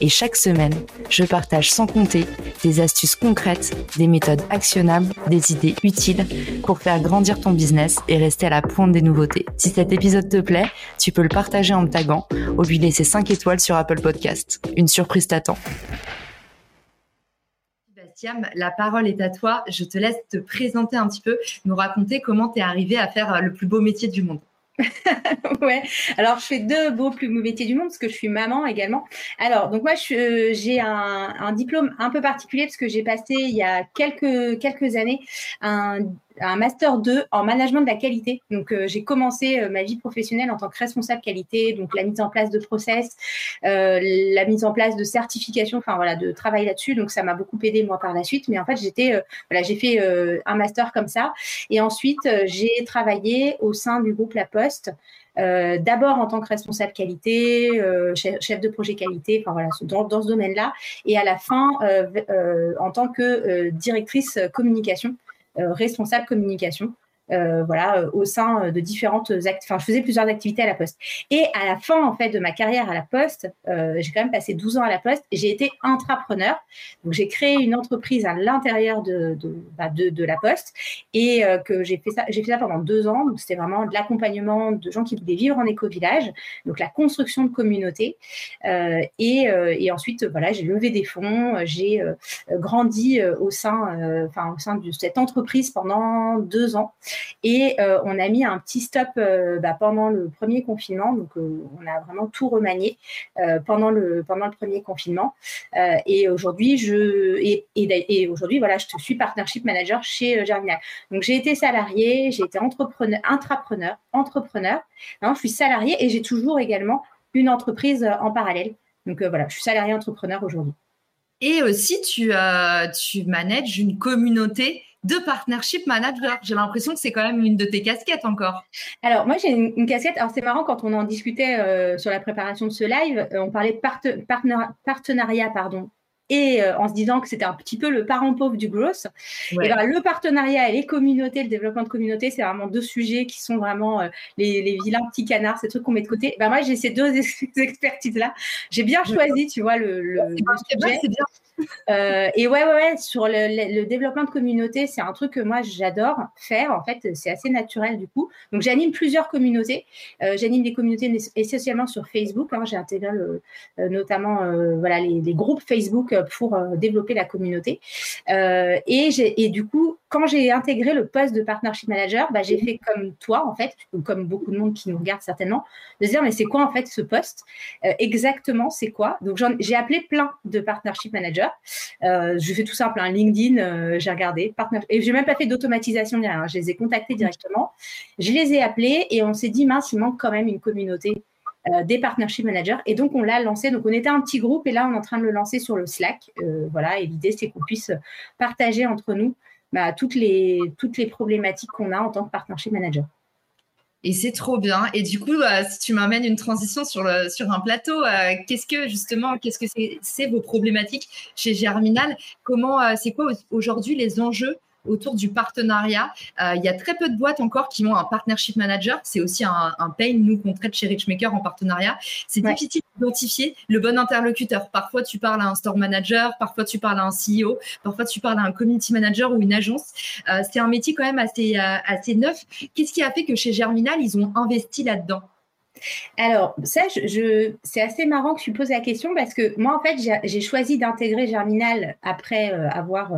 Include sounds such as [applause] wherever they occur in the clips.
et chaque semaine, je partage sans compter des astuces concrètes, des méthodes actionnables, des idées utiles pour faire grandir ton business et rester à la pointe des nouveautés. Si cet épisode te plaît, tu peux le partager en me taguant ou lui laisser 5 étoiles sur Apple Podcast. Une surprise t'attend. Bastien, la parole est à toi. Je te laisse te présenter un petit peu, nous raconter comment tu es arrivé à faire le plus beau métier du monde. [laughs] ouais. Alors, je fais deux beaux plus beaux métiers du monde parce que je suis maman également. Alors, donc moi, euh, j'ai un, diplôme un peu particulier parce que j'ai passé il y a quelques quelques années un un master 2 en management de la qualité. Donc, euh, j'ai commencé euh, ma vie professionnelle en tant que responsable qualité, donc la mise en place de process, euh, la mise en place de certification, enfin voilà, de travail là-dessus. Donc, ça m'a beaucoup aidé moi par la suite. Mais en fait, j'étais, voilà, j'ai fait un master comme ça. Et ensuite, j'ai travaillé au sein du groupe La Poste. d'abord en tant que responsable qualité, chef, de projet qualité, enfin voilà, dans, ce domaine-là, et à la fin en tant que directrice communication responsable communication. Euh, voilà, euh, au sein de différentes activités. Enfin, je faisais plusieurs activités à la Poste. Et à la fin, en fait, de ma carrière à la Poste, j'ai quand même passé 12 ans à la Poste j'ai été intrapreneur. Donc, j'ai créé une entreprise à l'intérieur de, de, bah, de, la Poste et que j'ai fait ça, j'ai fait ça pendant deux ans. Donc, c'était vraiment de l'accompagnement de gens qui voulaient vivre en éco-village, donc la construction de communautés. et, et ensuite, voilà, j'ai levé des fonds, j'ai grandi au sein, enfin, au sein de cette entreprise pendant deux ans. Et euh, on a mis un petit stop euh, bah, pendant le premier confinement. Donc, euh, on a vraiment tout remanié pendant, le, pendant le premier confinement. et aujourd'hui, je, et, et, aujourd'hui, voilà, je suis partnership manager chez Germinal. Donc, j'ai été salarié, j'ai été entrepreneur, intrapreneur, entrepreneur. Non, je suis salarié et j'ai toujours également une entreprise en parallèle. Donc, voilà, je suis salarié entrepreneur aujourd'hui. Et aussi, tu, tu manages une communauté de partnership manager. J'ai l'impression que c'est quand même une de tes casquettes encore. Alors moi j'ai une, casquette. Alors c'est marrant quand on en discutait euh, sur la préparation de ce live, euh, on parlait de partenariat pardon et euh, en se disant que c'était un petit peu le parent pauvre du growth. Et ben, le partenariat et les communautés, le développement de communautés, c'est vraiment deux sujets qui sont vraiment les, vilains petits canards, ces trucs qu'on met de côté. Ben, moi, j'ai ces deux [laughs] expertises-là. J'ai bien choisi, tu vois, le, le, sujet. bien. Euh, et ouais, ouais, ouais, sur le, développement de communauté, c'est un truc que moi j'adore faire. En fait, c'est assez naturel du coup. Donc, j'anime plusieurs communautés. Euh, j'anime des communautés essentiellement sur Facebook. Hein. J'ai intégré le, euh, notamment voilà les, les, groupes Facebook pour développer la communauté. et, et du coup, quand j'ai intégré le poste de partnership manager, bah, j'ai fait comme toi, en fait, comme beaucoup de monde qui nous regarde certainement, de se dire, mais c'est quoi en fait ce poste? Exactement, c'est quoi? Donc, j'ai appelé plein de partnership managers. Euh, je fais tout simple, un hein, LinkedIn, euh, j'ai regardé, et j'ai même pas fait d'automatisation ni rien. Je les ai contactés directement, je les ai appelés et on s'est dit mince, il manque quand même une communauté euh, des partnership managers. Et donc, on l'a lancé. Donc, on était un petit groupe et là, on est en train de le lancer sur le Slack. voilà. Et l'idée, c'est qu'on puisse partager entre nous bah, toutes, les, problématiques qu'on a en tant que partnership manager. Et c'est trop bien. Et du coup, euh, si tu m'amènes une transition sur, un plateau, euh, qu'est-ce que justement, qu'est-ce que c'est vos problématiques chez Germinal? Comment, euh, c'est quoi aujourd'hui les enjeux autour du partenariat. Euh, il y a très peu de boîtes encore qui ont un partnership manager. C'est aussi un, un pain, nous, qu'on traite chez Richmaker en partenariat. C'est difficile d'identifier le bon interlocuteur. Parfois, tu parles à un store manager, parfois, tu parles à un CEO, parfois, tu parles à un community manager ou une agence. Euh, c'est un métier quand même assez, euh, assez neuf. Qu'est-ce qui a fait que chez Germinal, ils ont investi là-dedans? Alors, ça, je, c'est assez marrant que tu poses la question parce que moi, en fait, j'ai choisi d'intégrer Germinal après euh, avoir,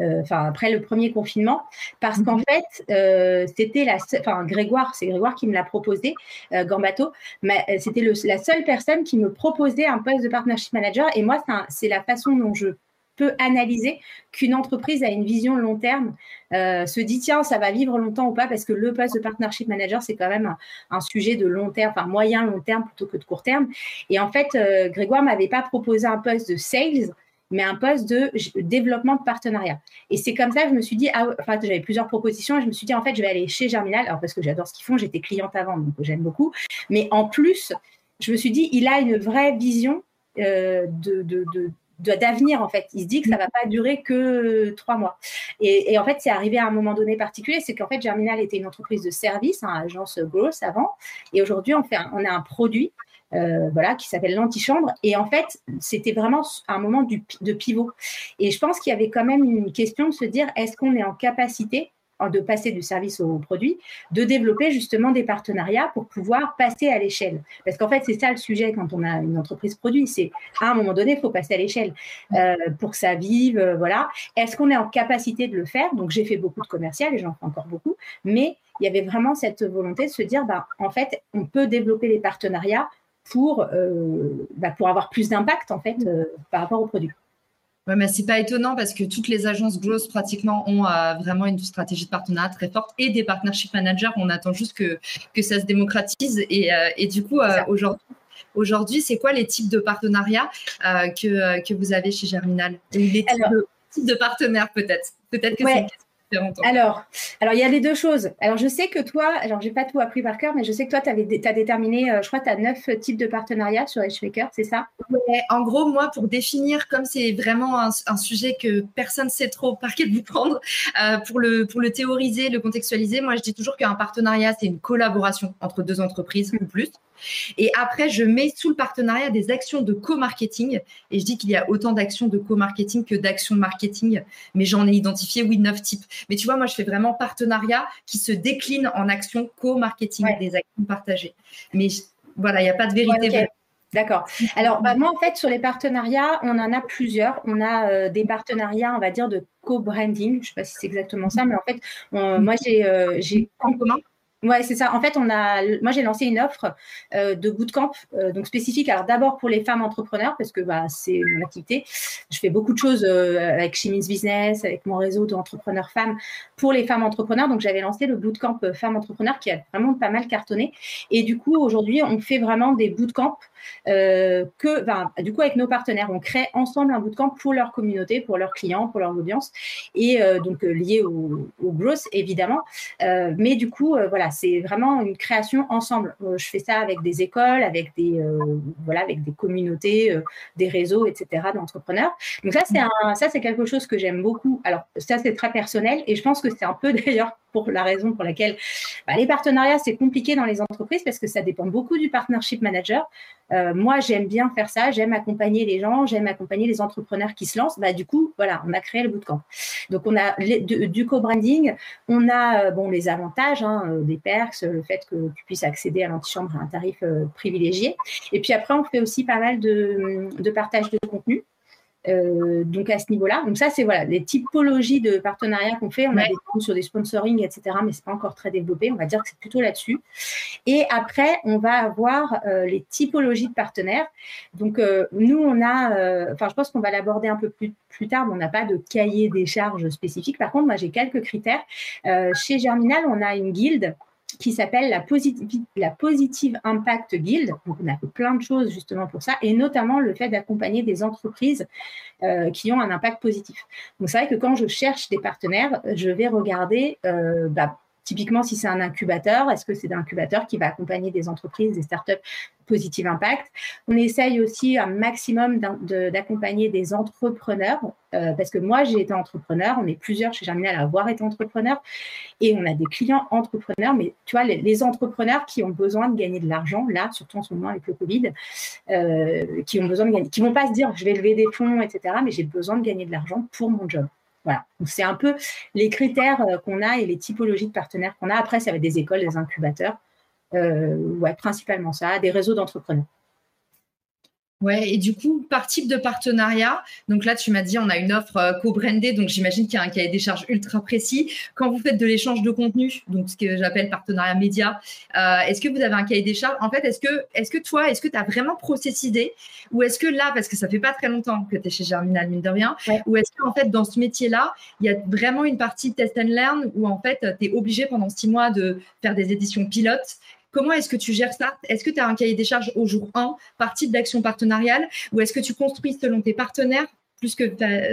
euh, enfin, après le premier confinement, parce qu'en mhm. fait, euh, c'était la, enfin, Grégoire, c'est Grégoire qui me l'a proposé, Gambato, mais c'était la seule personne qui me proposait un poste de partnership manager. Et moi, c'est la façon dont je peut analyser qu'une entreprise a une vision long terme, euh, se dit tiens, ça va vivre longtemps ou pas, parce que le poste de partnership manager, c'est quand même un, sujet de long terme, enfin moyen long terme plutôt que de court terme. Et en fait, euh, Grégoire m'avait pas proposé un poste de sales, mais un poste de développement de partenariat. Et c'est comme ça que je me suis dit, ah, enfin, j'avais plusieurs propositions et je me suis dit, en fait, je vais aller chez Germinal, alors parce que j'adore ce qu'ils font, j'étais cliente avant, donc j'aime beaucoup. Mais en plus, je me suis dit, il a une vraie vision euh, de, de, d'avenir en fait. Il se dit que ça va pas durer que trois mois. Et, en fait, c'est arrivé à un moment donné particulier, c'est qu'en fait, Germinal était une entreprise de service, hein, agence grosse avant, et aujourd'hui, on fait, on a un produit. Euh, voilà, qui s'appelle l'antichambre. Et en fait, c'était vraiment un moment de pivot. Et je pense qu'il y avait quand même une question de se dire, est-ce qu'on est en capacité de passer du service au produit, de développer justement des partenariats pour pouvoir passer à l'échelle. Parce qu'en fait, c'est ça le sujet quand on a une entreprise produit, c'est à un moment donné, il faut passer à l'échelle euh, pour que ça vive, euh, voilà. Est-ce qu'on est en capacité de le faire? Donc, j'ai fait beaucoup de commercial et j'en fais encore beaucoup, mais il y avait vraiment cette volonté de se dire, bah, en fait, on peut développer les partenariats pour, euh, bah, pour avoir plus d'impact en fait par rapport au produit. Ouais, mais c'est pas étonnant parce que toutes les agences growth pratiquement ont euh, vraiment une stratégie de partenariat très forte et des partnership managers. On attend juste que, que ça se démocratise. Et, euh, et du coup, euh, aujourd'hui, aujourd'hui, c'est quoi les types de partenariats que, que vous avez chez Germinal? Les types, de, partenaires peut-être? Peut-être que c'est alors, alors, il y a les deux choses. Alors, je sais que toi, alors, j'ai pas tout appris par cœur, mais je sais que toi, tu as déterminé, euh, je crois, tu as neuf types de partenariats sur Edgemaker, c'est ça? En gros, moi, pour définir, comme c'est vraiment un, sujet que personne ne sait trop par quel vous prendre, euh, pour, le, pour le théoriser, le contextualiser, moi, je dis toujours qu'un partenariat, c'est une collaboration entre deux entreprises ou plus. Et après, je mets sous le partenariat des actions de co-marketing. Et je dis qu'il y a autant d'actions de co-marketing que d'actions marketing. Mais j'en ai identifié, oui, neuf types. Mais tu vois, moi, je fais vraiment partenariat qui se décline en actions co-marketing, des actions partagées. Mais voilà, il n'y a pas de vérité. D'accord. Alors, bah, moi, en fait, sur les partenariats, on en a plusieurs. On a euh, des partenariats, on va dire, de co-branding. Je ne sais pas si c'est exactement ça, mais en fait, moi, j'ai. Euh, j'ai en commun Ouais, c'est ça. En fait, on a, moi, j'ai lancé une offre euh, de bootcamp, euh, donc spécifique. Alors, d'abord pour les femmes entrepreneurs, parce que bah, c'est mon activité. Je fais beaucoup de choses euh, avec Chimins Business, avec mon réseau d'entrepreneurs femmes pour les femmes entrepreneurs. Donc, j'avais lancé le bootcamp femmes entrepreneurs qui a vraiment pas mal cartonné. Et du coup, aujourd'hui, on fait vraiment des bootcamps que, ben, du coup, avec nos partenaires, on crée ensemble un bootcamp pour leur communauté, pour leurs clients, pour leur audience, et euh, donc euh, lié au, au, growth, évidemment. mais du coup, voilà, c'est vraiment une création ensemble. je fais ça avec des écoles, avec des, voilà, avec des communautés, des réseaux, etc., d'entrepreneurs. Donc ça, c'est ça, c'est quelque chose que j'aime beaucoup. Alors, ça, c'est très personnel, et je pense que c'est un peu [laughs] d'ailleurs pour la raison pour laquelle bah, les partenariats, c'est compliqué dans les entreprises parce que ça dépend beaucoup du partnership manager. Euh, moi, j'aime bien faire ça, j'aime accompagner les gens, j'aime accompagner les entrepreneurs qui se lancent. Bah, du coup, voilà, on a créé le bootcamp. Donc, on a du co-branding, on a euh, bon, les avantages, hein, euh, des perks, le fait que tu puisses accéder à l'antichambre à un tarif privilégié. Et puis après, on fait aussi pas mal de, de partage de contenu. Euh, donc à ce niveau-là, donc ça c'est voilà les typologies de partenariats qu'on fait. On a des comptes sur des sponsoring, etc. Mais c'est pas encore très développé. On va dire que c'est plutôt là-dessus. Et après, on va avoir euh, les typologies de partenaires. Donc euh, nous on a, enfin je pense qu'on va l'aborder un peu plus plus tard, mais on n'a pas de cahier des charges spécifique. Par contre, moi j'ai quelques critères. chez Germinal, on a une guilde qui s'appelle la, Positive Impact Guild. Donc, on a plein de choses justement pour ça, et notamment le fait d'accompagner des entreprises euh, qui ont un impact positif. Donc, c'est vrai que quand je cherche des partenaires, je vais regarder euh, bah, Typiquement, si c'est un incubateur, est-ce que c'est un incubateur qui va accompagner des entreprises, des startups positive impact On essaye aussi un maximum d'accompagner des entrepreneurs, euh, parce que moi, j'ai été entrepreneur, on est plusieurs chez Germinal à avoir été entrepreneur, et on a des clients entrepreneurs, mais tu vois, les, entrepreneurs qui ont besoin de gagner de l'argent, là, surtout en ce moment avec le Covid, euh, qui ont besoin de gagner, qui vont pas se dire, je vais lever des fonds, etc., mais j'ai besoin de gagner de l'argent pour mon job. Voilà. c'est un peu les critères euh, qu'on a et les typologies de partenaires qu'on a. Après, ça va être des écoles, des incubateurs. Euh, ouais, principalement ça, des réseaux d'entrepreneurs. Ouais, et du coup, par type de partenariat, donc là, tu m'as dit, on a une offre euh, co-brandée, donc j'imagine qu'il y a un cahier des charges ultra précis. Quand vous faites de l'échange de contenu, donc ce que j'appelle partenariat média, euh, est-ce que vous avez un cahier des charges? En fait, est-ce que, est-ce que toi, est-ce que tu as vraiment processisé Ou est-ce que là, parce que ça fait pas très longtemps que tu es chez Germinal, mine de rien, ou est-ce qu'en fait, dans ce métier-là, il y a vraiment une partie test and learn où en fait, tu es obligé pendant six mois de faire des éditions pilotes Comment est-ce que tu gères ça? Est-ce que tu as un cahier des charges au jour 1 par type d'action partenariale? Ou est-ce que tu construis selon tes partenaires? Plus que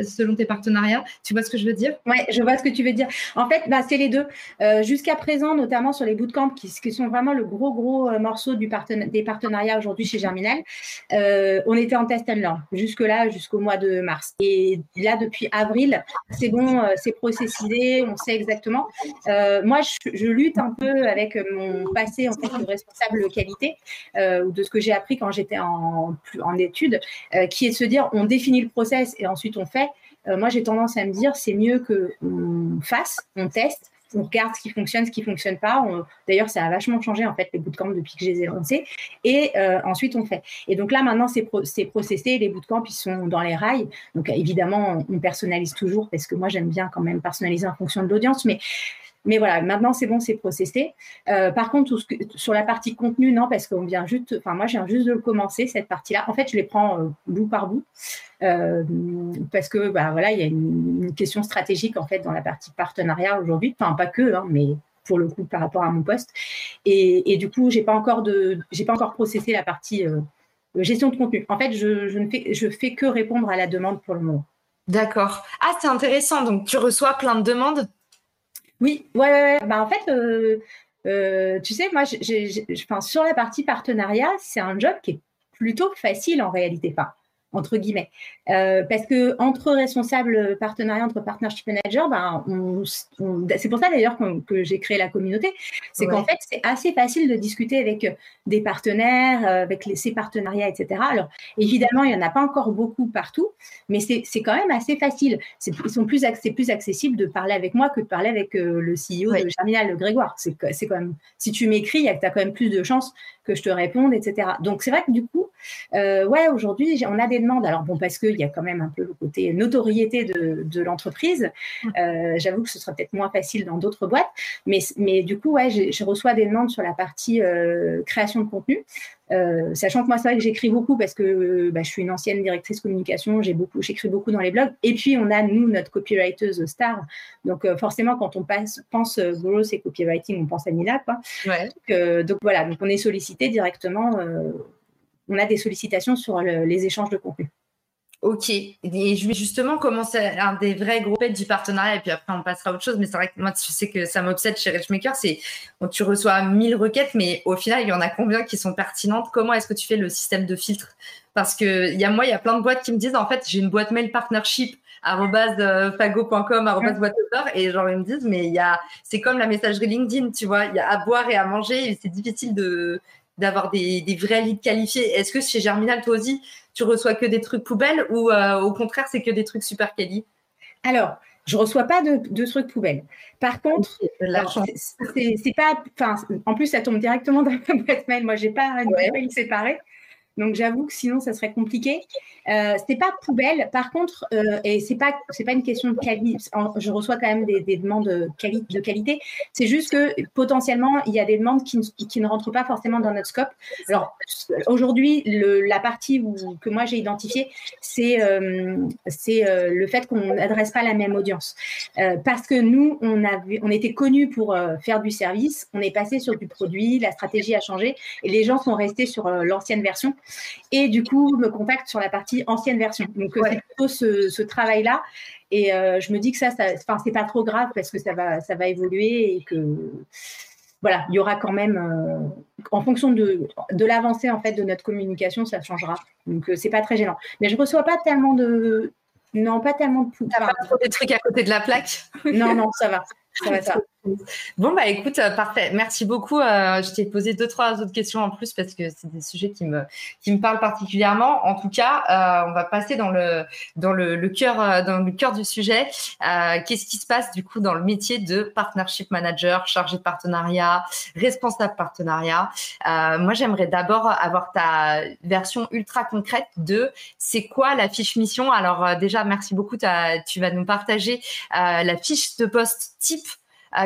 selon tes partenariats. Tu vois ce que je veux dire? Oui, je vois ce que tu veux dire. En fait, bah, c'est les deux. Euh, jusqu'à présent, notamment sur les bootcamps, qui, qui sont vraiment le gros, gros euh, morceau du des partenariats aujourd'hui chez Germinal, euh, on était en test and learn jusque-là, jusqu'au mois de mars. Et là, depuis avril, c'est bon, c'est processé, on sait exactement. moi, je, lutte un peu avec mon passé en fait, de responsable qualité ou de ce que j'ai appris quand j'étais en, en études, qui est de se dire on définit le process et ensuite on fait. Euh, moi, j'ai tendance à me dire, c'est mieux qu'on fasse, on teste, on regarde ce qui fonctionne, ce qui fonctionne pas. D'ailleurs, ça a vachement changé en fait les bootcamps depuis que je les ai lancés. Et euh, ensuite, on fait. Et donc là, maintenant, c'est processé. Les bootcamps, ils sont dans les rails. Donc évidemment, on, personnalise toujours parce que moi, j'aime bien quand même personnaliser en fonction de l'audience. Mais mais voilà, maintenant c'est bon, c'est processé. Euh, par contre, sur la partie contenu, non, parce qu'on vient juste, enfin moi, je viens juste de le commencer cette partie-là. En fait, je les prends euh, bout par bout euh, parce que bah voilà, il y a une, question stratégique en fait dans la partie partenariat aujourd'hui. Enfin, pas que, hein, mais pour le coup par rapport à mon poste. Et, du coup, j'ai pas encore de, j'ai pas encore processé la partie gestion de contenu. En fait, je, ne fais, je fais que répondre à la demande pour le moment. D'accord. Ah, c'est intéressant. Donc, tu reçois plein de demandes? Oui, ouais, Bah, en fait, euh, euh, tu sais, moi, sur la partie partenariat, c'est un job qui est plutôt facile en réalité. Enfin, entre guillemets. Euh, parce que entre responsables partenariat, entre partnership manager, ben, c'est pour ça d'ailleurs que j'ai créé la communauté. C'est qu'en fait, c'est assez facile de discuter avec des partenaires, euh, avec les, ces partenariats, etc. Alors, évidemment, il n'y en a pas encore beaucoup partout, mais c'est quand même assez facile. C'est plus, plus accessible de parler avec moi que de parler avec euh, le CEO de Germinal, Grégoire. C'est quand même, si tu m'écris, tu as quand même plus de chances que je te réponde, etc. Donc, c'est vrai que du coup, ouais, aujourd'hui, on a des demandes. Alors, bon, parce qu'il y a quand même un peu le côté notoriété de, l'entreprise. Mmh. Euh, j'avoue que ce sera peut-être moins facile dans d'autres boîtes. Mais, mais du coup, ouais, je reçois des demandes sur la partie euh, création de contenu. Euh, sachant que moi, c'est vrai que j'écris beaucoup parce que bah, je suis une ancienne directrice communication, j'ai beaucoup, j'écris beaucoup dans les blogs. Et puis, on a, nous, notre copywriteuse star. Donc, forcément, quand on passe, pense growth et copywriting, on pense à Nina. Quoi. Donc, donc, voilà, donc on est sollicité directement on a des sollicitations sur les échanges de contenu. Ok. Et je vais justement commencer un des vrais gros pets du partenariat et puis après on passera à autre chose. Mais c'est vrai que moi, tu sais que ça m'obsède chez Richmaker. C'est tu reçois 1000 requêtes, mais au final, il y en a combien qui sont pertinentes? Comment est-ce que tu fais le système de filtre? Parce que y a moi, il y a plein de boîtes qui me disent en fait, j'ai une boîte mail partnership fago.com et genre ils me disent mais il y a c'est comme la messagerie LinkedIn tu vois il y a à boire et à manger et c'est difficile de d'avoir des, des, vrais leads qualifiés. Est-ce que chez Germinal, toi aussi, tu reçois que des trucs poubelles ou euh, au contraire, c'est que des trucs super quali? Alors, je reçois pas de, trucs poubelles. Par contre, c'est pas, enfin, en plus, ça tombe directement dans ma boîte mail. Moi, j'ai pas une boîte mail séparée. Donc j'avoue que sinon ça serait compliqué. Euh, c'est pas poubelle. Par contre, euh, et c'est pas c'est pas une question de qualité. Je reçois quand même des, demandes de, qualité. C'est juste que potentiellement il y a des demandes qui, qui, ne rentrent pas forcément dans notre scope. Alors aujourd'hui, la partie où, que moi j'ai identifiée, c'est euh, c'est euh, le fait qu'on n'adresse pas la même audience. Parce que nous, on on était connus pour faire du service. On est passé sur du produit. La stratégie a changé et les gens sont restés sur l'ancienne version et du coup me contacte sur la partie ancienne version. Donc c'est plutôt ce, travail-là. Et euh, je me dis que ça, ça enfin c'est pas trop grave parce que ça va, ça va évoluer et que voilà, il y aura quand même, euh, en fonction de, de l'avancée en fait de notre communication, ça changera. Donc euh, c'est pas très gênant. Mais je reçois pas tellement de, non, pas tellement de. T'as pas trop des trucs à côté de la plaque? Non, non, ça va. Bon, bah écoute, euh, parfait. Merci beaucoup. Euh, je t'ai posé deux, trois autres questions en plus parce que c'est des sujets qui me, qui me parlent particulièrement. En tout cas, euh, on va passer dans le, dans le, le cœur, dans le cœur du sujet. Qu'est-ce qui se passe du coup dans le métier de partnership manager, chargé de partenariat, responsable partenariat? Moi, j'aimerais d'abord avoir ta version ultra concrète de c'est quoi la fiche mission? Alors déjà, merci beaucoup. Tu vas nous partager la fiche de poste type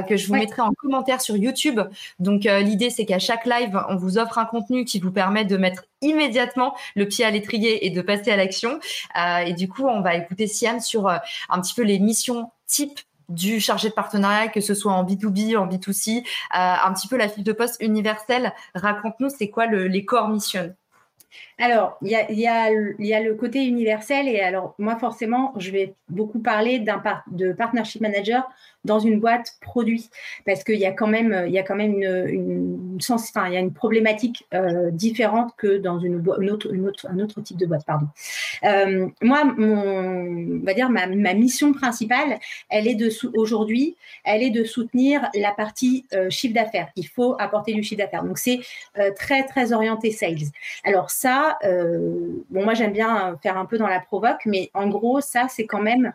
que je vous mettrai en commentaire sur YouTube. Donc euh, l'idée c'est qu'à chaque live, on vous offre un contenu qui vous permet de mettre immédiatement le pied à l'étrier et de passer à l'action. Euh, et du coup, on va écouter Siam sur un petit peu les missions types du chargé de partenariat, que ce soit en B2B, en B2C, un petit peu la file de poste universelle. Raconte-nous, c'est quoi le, les core missions? Alors, il y a, le côté universel et alors moi forcément, je vais beaucoup parler d'un de partnership manager dans une boîte produit. Parce qu'il y a quand même y a quand même une, sens, y a une problématique euh, différente que dans une, un autre type de boîte pardon. Euh, moi mon on va dire ma, mission principale elle est de aujourd'hui elle est de soutenir la partie euh, chiffre d'affaires. Il faut apporter du chiffre d'affaires. Donc c'est très très orienté sales. Alors ça euh, bon moi j'aime bien faire un peu dans la provoque mais en gros ça c'est quand même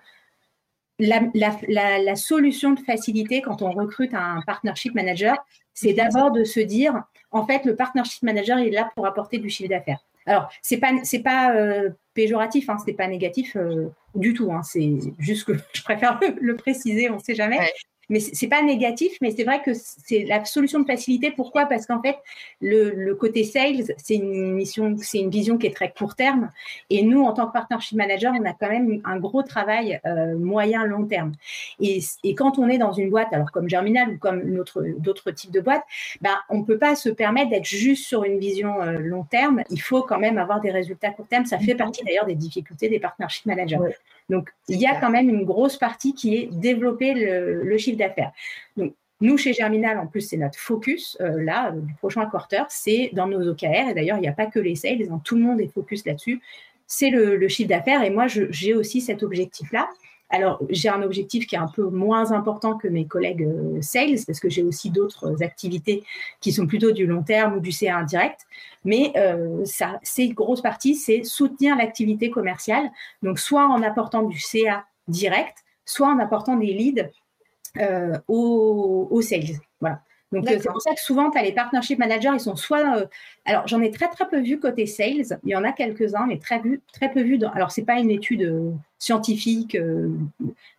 la, solution de facilité quand on recrute un partnership manager, c'est d'abord de se dire, en fait, le partnership manager il est là pour apporter du chiffre d'affaires. Alors, c'est pas c'est pas euh, péjoratif, hein, c'est pas négatif euh, du tout. Hein, c'est juste que [laughs] je préfère le, préciser, on ne sait jamais mais c'est pas négatif, mais c'est vrai que c'est la solution de facilité. Pourquoi? Parce qu'en fait, le, côté sales, c'est une mission, c'est une vision qui est très court terme. Et nous, en tant que partnership manager, on a quand même un gros travail euh, moyen long terme. Et, et, quand on est dans une boîte, alors comme Germinal ou comme d'autres types de boîtes, ben on peut pas se permettre d'être juste sur une vision euh, long terme. Il faut quand même avoir des résultats court terme. Ça fait partie d'ailleurs des difficultés des partnership managers. Donc, il y a quand même une grosse partie qui est développer le, chiffre d'affaires. Donc, nous, chez Germinal, en plus, c'est notre focus, euh, là, euh, du prochain quarter, c'est dans nos OKR. Et d'ailleurs, il n'y a pas que les sales, hein, tout le monde est focus là-dessus. C'est le, le, chiffre d'affaires. Et moi, j'ai aussi cet objectif-là. Alors, j'ai un objectif qui est un peu moins important que mes collègues euh, sales, parce que j'ai aussi d'autres activités qui sont plutôt du long terme ou du CA indirect. Mais euh, ça, c'est grosse partie, c'est soutenir l'activité commerciale. Donc, soit en apportant du CA direct, soit en apportant des leads euh, aux, sales. Voilà. Donc, c'est pour ça que souvent, tu as les partnership managers, ils sont soit. alors, j'en ai très, très peu vu côté sales. Il y en a quelques-uns, mais très, vu, très peu vu. Dans, alors, ce n'est pas une étude scientifique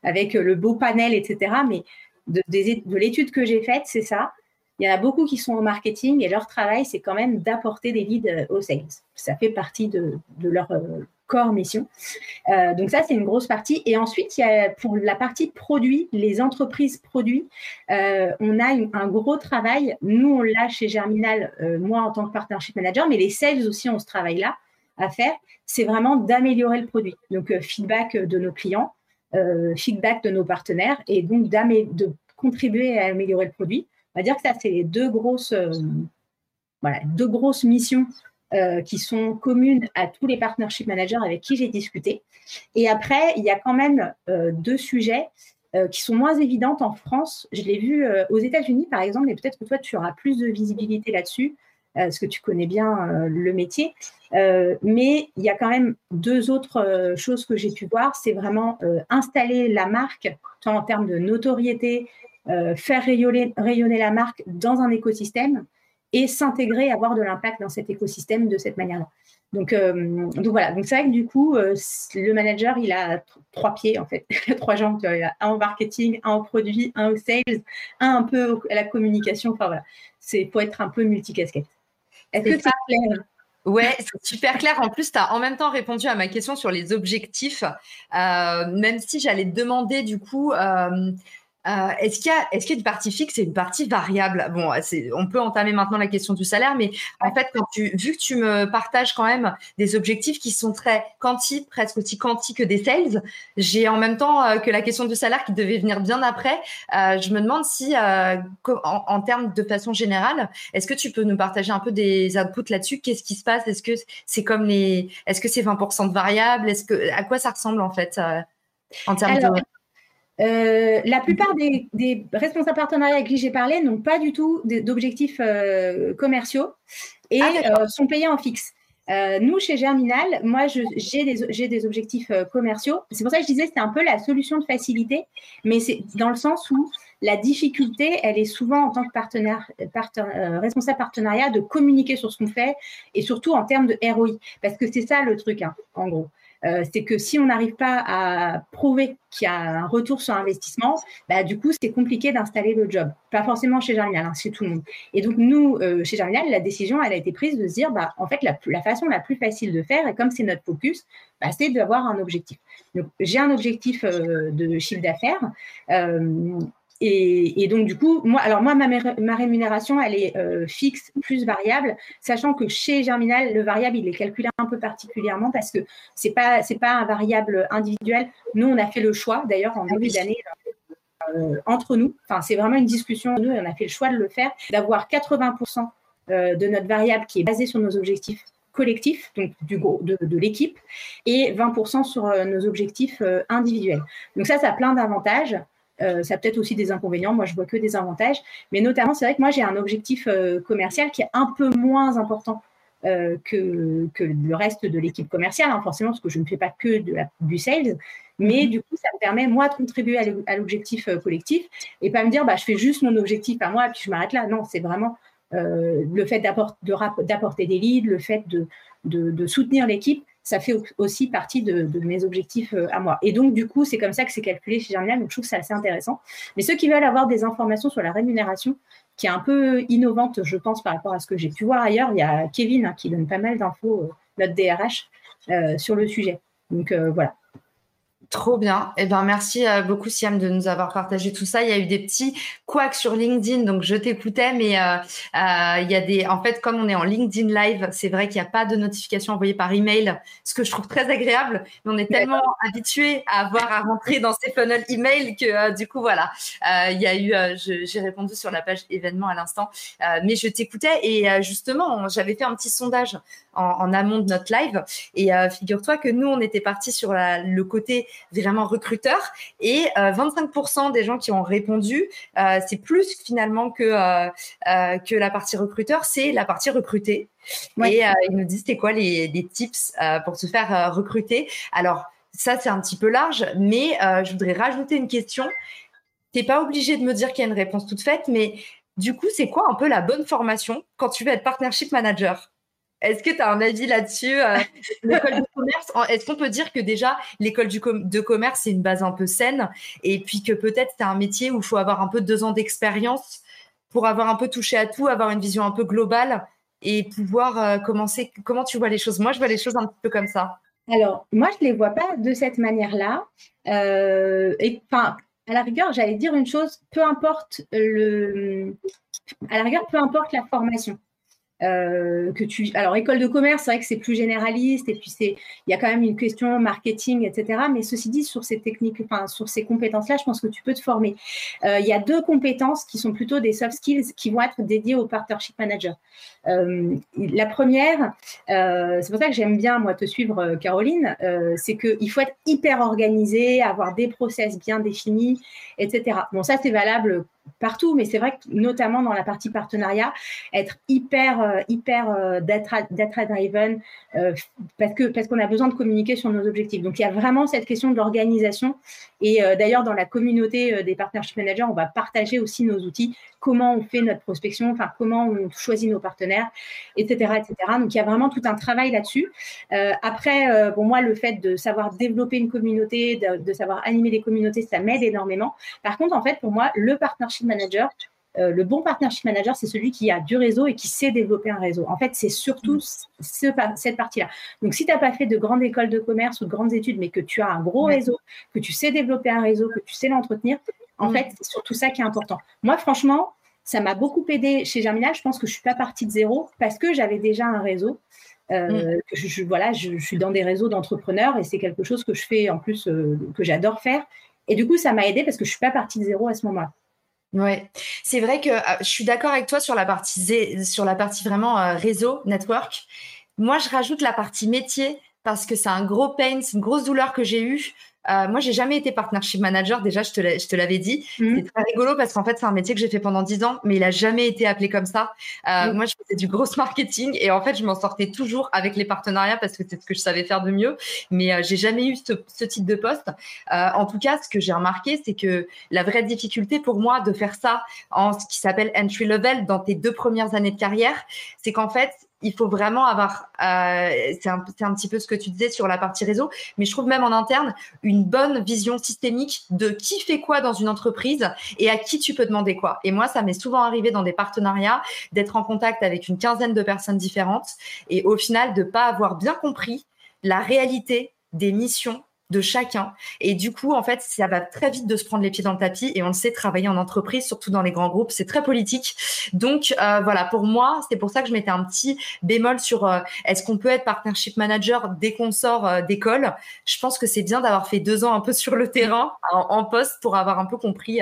avec le beau panel, etc. Mais de, de l'étude que j'ai faite, c'est ça. Il y en a beaucoup qui sont au marketing et leur travail, c'est quand même d'apporter des leads aux sales. Ça fait partie de, de leur mission. Euh, donc ça, c'est une grosse partie. Et ensuite, il y a pour la partie produit, les entreprises produits, euh, on a un gros travail. Nous, on l'a chez Germinal, euh, moi en tant que partnership manager, mais les sales aussi ont ce travail-là à faire. C'est vraiment d'améliorer le produit. Donc, feedback de nos clients, feedback de nos partenaires et donc de contribuer à améliorer le produit. On va dire que ça, c'est les deux grosses, voilà, deux grosses missions euh, qui sont communes à tous les partnership managers avec qui j'ai discuté. Et après, il y a quand même euh, deux sujets euh, qui sont moins évidentes en France. Je l'ai vu aux États-Unis, par exemple, et peut-être que toi, tu auras plus de visibilité là-dessus, parce que tu connais bien le métier. mais il y a quand même deux autres choses que j'ai pu voir. C'est vraiment installer la marque, en termes de notoriété, faire rayonner, rayonner la marque dans un écosystème et s'intégrer, avoir de l'impact dans cet écosystème de cette manière-là. Donc, euh, donc voilà, donc c'est vrai que du coup, euh, le manager, il a trois pieds en fait, [laughs] trois jambes, il a un en marketing, un en produit, un au sales, un un peu à la communication. Enfin voilà, c'est pour être un peu multicasquette. Est-ce que c'est clair Ouais, c'est super clair. En plus, tu as en même temps répondu à ma question sur les objectifs, euh, même si j'allais te demander du coup euh, est-ce qu'il y a, est-ce qu'il y a une partie fixe et une partie variable? Bon, on peut entamer maintenant la question du salaire, mais en fait, quand tu, vu que tu me partages quand même des objectifs qui sont très quanti, presque aussi quanti que des sales, j'ai en même temps euh, que la question du salaire qui devait venir bien après. Euh, je me demande si, en, en, termes de façon générale, est-ce que tu peux nous partager un peu des inputs là-dessus? Qu'est-ce qui se passe? Est-ce que c'est comme les, est-ce que c'est 20% de variable? Est-ce que à quoi ça ressemble en fait en termes de euh, la plupart des, responsables partenariats avec qui j'ai parlé n'ont pas du tout d'objectifs euh, commerciaux et ah, euh, sont payés en fixe. nous, chez Germinal, moi, j'ai des, des, objectifs commerciaux. C'est pour ça que je disais que c'est un peu la solution de facilité, mais c'est dans le sens où la difficulté, elle est souvent en tant que partenaire, responsable partenariat de communiquer sur ce qu'on fait et surtout en termes de ROI, parce que c'est ça le truc, hein, en gros. Euh, c'est que si on n'arrive pas à prouver qu'il y a un retour sur investissement, bah, du coup, c'est compliqué d'installer le job. Pas forcément chez Germinal, hein, chez tout le monde. Et donc, nous, euh, chez Germinal, la décision, a été prise de se dire, bah, en fait, la, façon la plus facile de faire, et comme c'est notre focus, bah, c'est d'avoir un objectif. Donc, j'ai un objectif euh, de chiffre d'affaires. Et, donc, du coup, moi, alors moi, ma, ma rémunération, elle est euh, fixe plus variable, sachant que chez Germinal, le variable, il est calculé un peu particulièrement parce que c'est pas c'est pas un variable individuel. Nous, on a fait le choix, d'ailleurs, en début d'année, euh, entre nous. Enfin, c'est vraiment une discussion. Nous, on a fait le choix de le faire, d'avoir 80% euh, de notre variable qui est basée sur nos objectifs collectifs, donc du de, de l'équipe, et 20% sur nos objectifs individuels. Donc ça, ça a plein d'avantages. Euh, ça a peut-être aussi des inconvénients. Moi, je vois que des avantages. Mais notamment, c'est vrai que moi, j'ai un objectif euh, commercial qui est un peu moins important euh, que, que, le reste de l'équipe commerciale, hein, forcément, parce que je ne fais pas que de la, du sales. Mais mhm. du coup, ça me permet, moi, de contribuer à l'objectif collectif et pas me dire, bah, je fais juste mon objectif à moi et puis je m'arrête là. Non, c'est vraiment le fait d'apporter des leads, le fait de, de, de soutenir l'équipe ça fait aussi partie de, mes objectifs euh, à moi. Et donc, du coup, c'est comme ça que c'est calculé chez Germinal. Donc, je trouve que c'est assez intéressant. Mais ceux qui veulent avoir des informations sur la rémunération, qui est un peu innovante, je pense, par rapport à ce que j'ai pu voir ailleurs, il y a Kevin hein, qui donne pas mal d'infos, euh, notre DRH, euh, sur le sujet. Donc, voilà. Trop bien. Eh ben, merci euh, beaucoup, Siam, de nous avoir partagé tout ça. Il y a eu des petits couacs sur LinkedIn, donc je t'écoutais, mais euh, euh, il y a des, en fait, comme on est en LinkedIn Live, c'est vrai qu'il n'y a pas de notification envoyée par email, ce que je trouve très agréable. Mais on est tellement habitué à avoir à rentrer dans ces funnels email que du coup, voilà, il y a eu, j'ai répondu sur la page événement à l'instant, mais je t'écoutais et justement, j'avais fait un petit sondage en, amont de notre live et figure-toi que nous, on était parti sur le côté vraiment recruteur. Et 25% euh, des gens qui ont répondu, euh, c'est plus finalement que, euh, que la partie recruteur, c'est la partie recrutée. Et ils nous disent c'était quoi les, les tips pour se faire recruter? Alors, ça, c'est un petit peu large, mais je voudrais rajouter une question. T'es pas obligé de me dire qu'il y a une réponse toute faite, mais du coup, c'est quoi un peu la bonne formation quand tu veux être partnership manager? Est-ce que tu as un avis là-dessus euh, [laughs] L'école de commerce, est-ce qu'on peut dire que déjà l'école de commerce, c'est une base un peu saine et puis que peut-être c'est un métier où il faut avoir un peu deux ans d'expérience pour avoir un peu touché à tout, avoir une vision un peu globale et pouvoir euh, commencer Comment tu vois les choses? Moi, je vois les choses un petit peu comme ça. Alors, moi, je ne les vois pas de cette manière-là. Euh, et enfin, à la rigueur, j'allais dire une chose, peu importe le, à la rigueur, peu importe la formation. Euh, que tu alors école de commerce c'est vrai que c'est plus généraliste et puis c'est il y a quand même une question marketing etc mais ceci dit sur ces techniques enfin sur ces compétences là je pense que tu peux te former. Euh, il y a deux compétences qui sont plutôt des soft skills qui vont être dédiées au partnership manager. Euh, la première c'est pour ça que j'aime bien moi te suivre Caroline c'est que il faut être hyper organisé avoir des process bien définis etc bon ça c'est valable partout, mais c'est vrai que notamment dans la partie partenariat, être hyper, euh, hyper euh, data, driven euh, parce que parce qu'on a besoin de communiquer sur nos objectifs. Donc il y a vraiment cette question de l'organisation. Et d'ailleurs dans la communauté des partnership managers, on va partager aussi nos outils, comment on fait notre prospection, enfin comment on choisit nos partenaires, etc., etc. Donc il y a vraiment tout un travail là-dessus. après, bon moi le fait de savoir développer une communauté, de, de savoir animer des communautés, ça m'aide énormément. Par contre, en fait, pour moi, le partnership manager, euh, le bon partnership manager, c'est celui qui a du réseau et qui sait développer un réseau. En fait, c'est surtout mm. cette partie-là. Donc, si tu n'as pas fait de grande école de commerce ou de grandes études, mais que tu as un gros réseau, que tu sais développer un réseau, que tu sais l'entretenir, en mm. fait, c'est surtout ça qui est important. Moi, franchement, ça m'a beaucoup aidé chez Germinal. Je pense que je ne suis pas partie de zéro parce que j'avais déjà un réseau. Euh, mm. je, voilà, je, suis dans des réseaux d'entrepreneurs et c'est quelque chose que je fais en plus, euh, que j'adore faire. Et du coup, ça m'a aidé parce que je ne suis pas partie de zéro à ce moment-là. Ouais, c'est vrai que euh, je suis d'accord avec toi sur la partie sur la partie vraiment euh, réseau, network. Moi, je rajoute la partie métier parce que c'est un gros pain, c'est une grosse douleur que j'ai eue euh, moi, j'ai jamais été partnership manager. Déjà, je te l'avais dit. Mhm. C'est très rigolo parce qu'en fait, c'est un métier que j'ai fait pendant dix ans, mais il a jamais été appelé comme ça. Euh, mhm. Moi, je faisais du gros [laughs] marketing et en fait, je m'en sortais toujours avec les partenariats parce que c'est ce que je savais faire de mieux. Mais euh, j'ai jamais eu ce, ce, type de poste. Euh, en tout cas, ce que j'ai remarqué, c'est que la vraie difficulté pour moi de faire ça en ce qui s'appelle entry level dans tes deux premières années de carrière, c'est qu'en fait, il faut vraiment avoir, euh, c'est un, petit peu ce que tu disais sur la partie réseau, mais je trouve même en interne une bonne vision systémique de qui fait quoi dans une entreprise et à qui tu peux demander quoi. Et moi, ça m'est souvent arrivé dans des partenariats d'être en contact avec une quinzaine de personnes différentes et au final de pas avoir bien compris la réalité des missions de chacun. Et du coup, en fait, ça va très vite de se prendre les pieds dans le tapis. Et on le sait, travailler en entreprise, surtout dans les grands groupes, c'est très politique. Donc euh, voilà, pour moi, c'est pour ça que je mettais un petit bémol sur euh, est-ce qu'on peut être partnership manager dès qu'on sort euh, d'école? Je pense que c'est bien d'avoir fait deux ans un peu [laughs] sur le terrain, en, poste, pour avoir un peu compris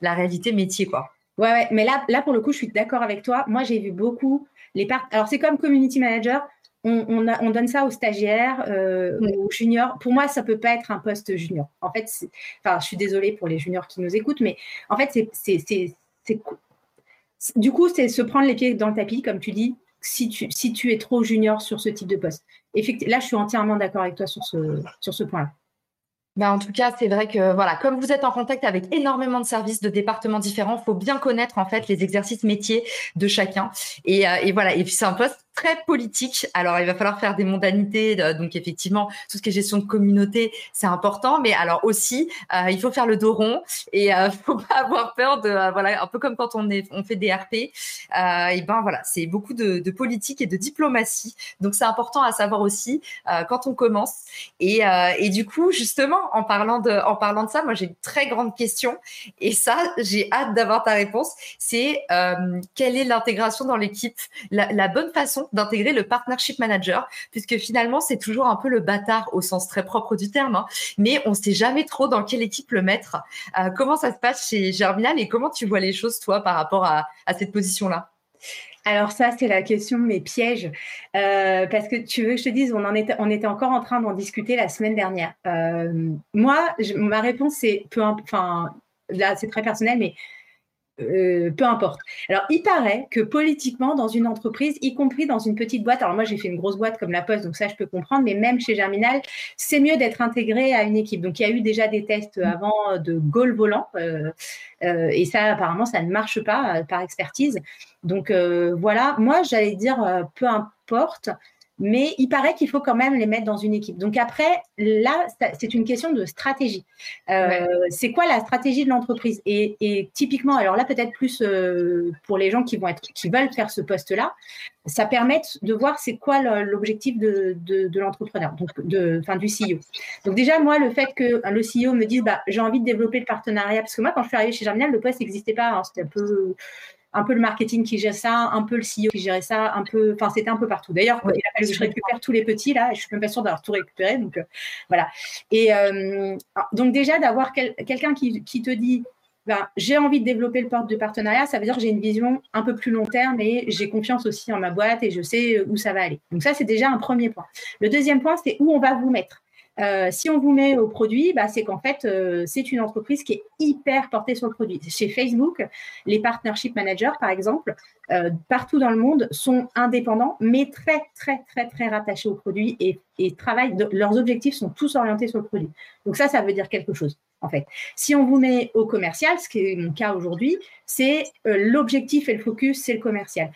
la réalité métier, quoi. Ouais, mais là, là, pour le coup, je suis d'accord avec toi. Moi, j'ai vu beaucoup les part... Alors, c'est comme community manager. On, on, donne ça aux stagiaires, aux juniors. Pour moi, ça peut pas être un poste junior. En fait, enfin, je suis désolée pour les juniors qui nous écoutent, mais en fait, c'est du coup, c'est se prendre les pieds dans le tapis, comme tu dis, si tu, si tu es trop junior sur ce type de poste. Effectivement, là, je suis entièrement d'accord avec toi sur ce, sur ce point-là. Ben, en tout cas, c'est vrai que voilà, comme vous êtes en contact avec énormément de services de départements différents, il faut bien connaître en fait les exercices métiers de chacun. Et, euh, et voilà. Et puis c'est un poste très politique. Alors, il va falloir faire des mondanités. Donc, effectivement, tout ce qui est gestion de communauté, c'est important. Mais alors aussi, euh, il faut faire le dos rond et euh, [laughs] faut pas avoir peur de, euh, voilà, un peu comme quand on est, on fait des RP. Euh, et ben voilà, c'est beaucoup de, politique et de diplomatie. Donc, c'est important à savoir aussi euh, quand on commence. Et, et du coup, justement, en parlant de, en parlant de ça, moi, j'ai une très grande question. Et ça, j'ai hâte d'avoir ta réponse. C'est quelle est l'intégration dans l'équipe, la bonne façon d'intégrer le partnership manager, puisque finalement, c'est toujours un peu le bâtard au sens très propre du terme, hein. mais on ne sait jamais trop dans quelle équipe le mettre. Euh, comment ça se passe chez Germinal et comment tu vois les choses, toi, par rapport à, cette position-là? Alors ça, c'est la question, mais piège. Euh, parce que tu veux que je te dise, on, en était, on était encore en train d'en discuter la semaine dernière. Euh, moi, ma réponse, c'est peu Enfin, là, c'est très personnel, mais euh, peu importe. Alors, il paraît que politiquement, dans une entreprise, y compris dans une petite boîte, alors moi j'ai fait une grosse boîte comme la Poste, donc ça je peux comprendre, mais même chez Germinal, c'est mieux d'être intégré à une équipe. Donc il y a eu déjà des tests mm. avant de goal volant, euh, euh, et ça apparemment ça ne marche pas par expertise. Donc voilà, moi j'allais dire peu importe mais il paraît qu'il faut quand même les mettre dans une équipe. Donc après, là, c'est une question de stratégie. Euh, c'est quoi la stratégie de l'entreprise? Et, typiquement, alors là, peut-être plus euh, pour les gens qui vont être, qui veulent faire ce poste-là, ça permet de voir c'est quoi l'objectif de, l'entrepreneur, donc de, enfin du CEO. Donc déjà, moi, le fait que le CEO me dise, bah, j'ai envie de développer le partenariat, parce que moi, quand je suis arrivée chez Germinal, le poste n'existait pas, hein, c'était un peu un peu le marketing qui gère ça, un peu le CEO qui gérait ça, un peu, enfin c'était un peu partout. D'ailleurs, il a fallu que je récupère tous les petits là, et je suis même pas sûre d'avoir tout récupéré, donc euh, voilà. Et euh, donc déjà d'avoir quelqu'un qui, te dit, ben, j'ai envie de développer le porte de partenariat, ça veut dire que j'ai une vision un peu plus long terme et j'ai confiance aussi en ma boîte et je sais où ça va aller. Donc ça c'est déjà un premier point. Le deuxième point c'est où on va vous mettre. Euh, si on vous met au produit, bah, c'est qu'en fait, euh, c'est une entreprise qui est hyper portée sur le produit. Chez Facebook, les partnership managers, par exemple, euh, partout dans le monde, sont indépendants, mais très, très, très, très rattachés au produit et, travaillent. leurs objectifs sont tous orientés sur le produit. Donc ça, ça veut dire quelque chose, en fait. Si on vous met au commercial, ce qui est mon cas aujourd'hui, c'est l'objectif et le focus, c'est le commercial.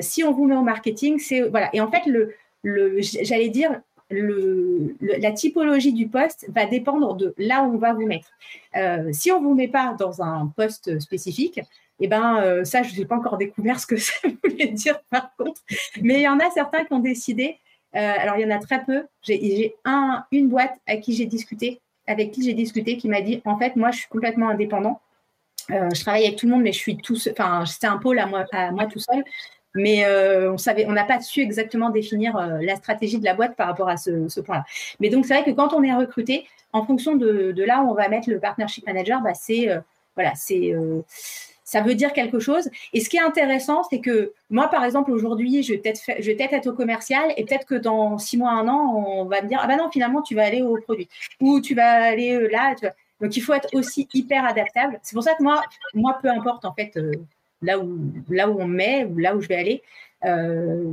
si on vous met au marketing, c'est voilà. Et en fait, j'allais dire la typologie du poste va dépendre de là où on va vous mettre. Euh, si on ne vous met pas dans un poste spécifique, eh ben, euh, ça, je n'ai pas encore découvert ce que [laughs] ça voulait dire par contre. Mais il y en a certains qui ont décidé, euh, alors il y en a très peu, j'ai un, une boîte à qui j'ai discuté, avec qui j'ai discuté, qui m'a dit, en fait, moi, je suis complètement indépendant. je travaille avec tout le monde, mais je suis tout enfin, c'est un pôle à moi tout seul mais euh, on savait, on n'a pas su exactement définir euh, la stratégie de la boîte par rapport à ce, point-là. Mais donc c'est vrai que quand on est recruté, en fonction de, là où on va mettre le partnership manager, bah, c'est euh, voilà, c'est ça veut dire quelque chose. Et ce qui est intéressant, c'est que moi, par exemple, aujourd'hui, je vais peut-être peut-être être au commercial et peut-être que dans six mois, un an, on va me dire ah ben non, finalement, tu vas aller au produit ou tu vas aller là. Donc il faut être aussi hyper adaptable. C'est pour ça que moi, moi, peu importe en fait là où, là où on met, là où je vais aller. Euh,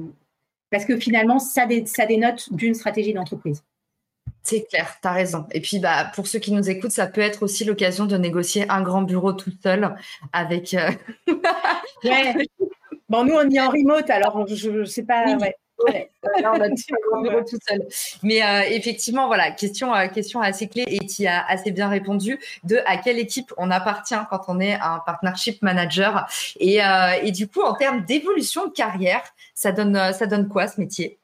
parce que finalement, ça, ça dénote d'une stratégie d'entreprise. C'est clair, tu as raison. Et puis, bah, pour ceux qui nous écoutent, ça peut être aussi l'occasion de négocier un grand bureau tout seul avec. Euh, [laughs] bon, nous, on est en remote, alors je ne sais pas. Ouais. Ouais, là, on a [laughs] un bureau tout seul. Mais euh, effectivement, voilà, question, euh, question assez clé et qui a assez bien répondu de à quelle équipe on appartient quand on est un partnership manager. Et, euh, et du coup, en termes d'évolution de carrière, ça donne, ça donne quoi ce métier?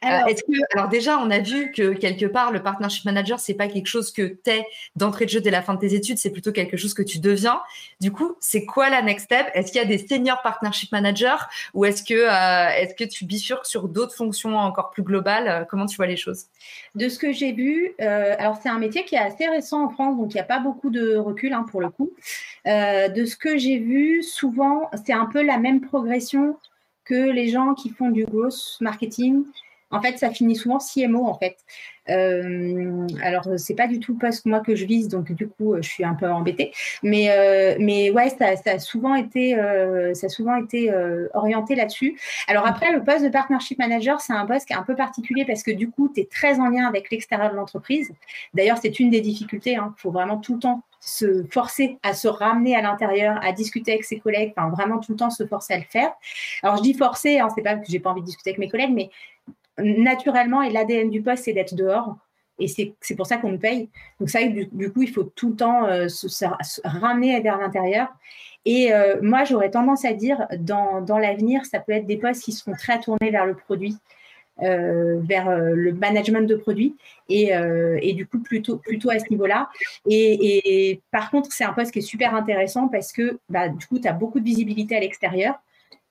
Alors, que, alors déjà, on a vu que quelque part, le partnership manager, c'est pas quelque chose que tu es d'entrée de jeu dès la fin de tes études, c'est plutôt quelque chose que tu deviens. Du coup, c'est quoi la next step? Est-ce qu'il y a des senior partnership managers ou est-ce que, est-ce que tu bifurques sur d'autres fonctions encore plus globales? Comment tu vois les choses? De ce que j'ai vu, alors c'est un métier qui est assez récent en France, donc il n'y a pas beaucoup de recul hein, pour le coup. de ce que j'ai vu, souvent, c'est un peu la même progression que les gens qui font du growth marketing. En fait, ça finit souvent CMO en fait. Euh, alors, c'est pas du tout parce que moi que je vise, donc du coup, je suis un peu embêtée. Mais, euh, mais ouais, ça, a souvent été, euh, ça a souvent été euh, orienté là-dessus. Alors après, le poste de partnership manager, c'est un poste qui est un peu particulier parce que du coup, tu es très en lien avec l'extérieur de l'entreprise. D'ailleurs, c'est une des difficultés. Il hein. faut vraiment tout le temps se forcer à se ramener à l'intérieur, à discuter avec ses collègues, enfin vraiment tout le temps se forcer à le faire. Alors je dis forcer, hein, c'est pas que j'ai pas envie de discuter avec mes collègues, mais naturellement et l'ADN du poste c'est d'être dehors et c'est pour ça qu'on nous paye. Donc ça, du, du, coup, il faut tout le temps euh, se, ramener vers l'intérieur. Et euh, moi, j'aurais tendance à dire, dans, dans l'avenir, ça peut être des postes qui seront très tournés vers le produit. Euh, vers le management de produits et, et, du coup plutôt plutôt à ce niveau-là. Et, et, par contre, c'est un poste qui est super intéressant parce que bah, du coup, tu as beaucoup de visibilité à l'extérieur.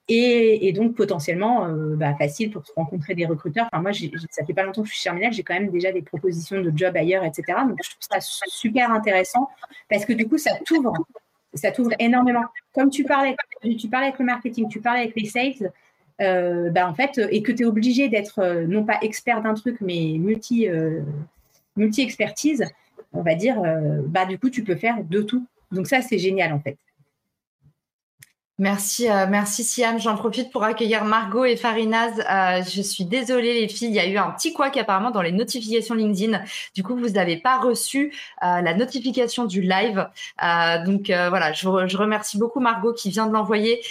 Et, donc potentiellement bah, facile pour rencontrer des recruteurs. Enfin, moi, ça fait pas longtemps que je suis terminale, j'ai quand même déjà des propositions de job ailleurs, etc. Donc je trouve ça super intéressant parce que du coup, ça t'ouvre, ça t'ouvre énormément. Comme tu parlais, tu parlais avec le marketing, tu parlais avec les sales, euh, bah, en fait, et que tu es obligé d'être euh, non pas expert d'un truc, mais multi, euh, multi-expertise, on va dire, bah, du coup, tu peux faire de tout. Donc ça, c'est génial en fait. Merci, euh, merci Siam. J'en profite pour accueillir Margot et Farinaz. Euh, je suis désolée les filles, il y a eu un petit couac apparemment dans les notifications LinkedIn. Du coup, vous n'avez pas reçu euh, la notification du live. donc voilà, je, remercie beaucoup Margot qui vient de l'envoyer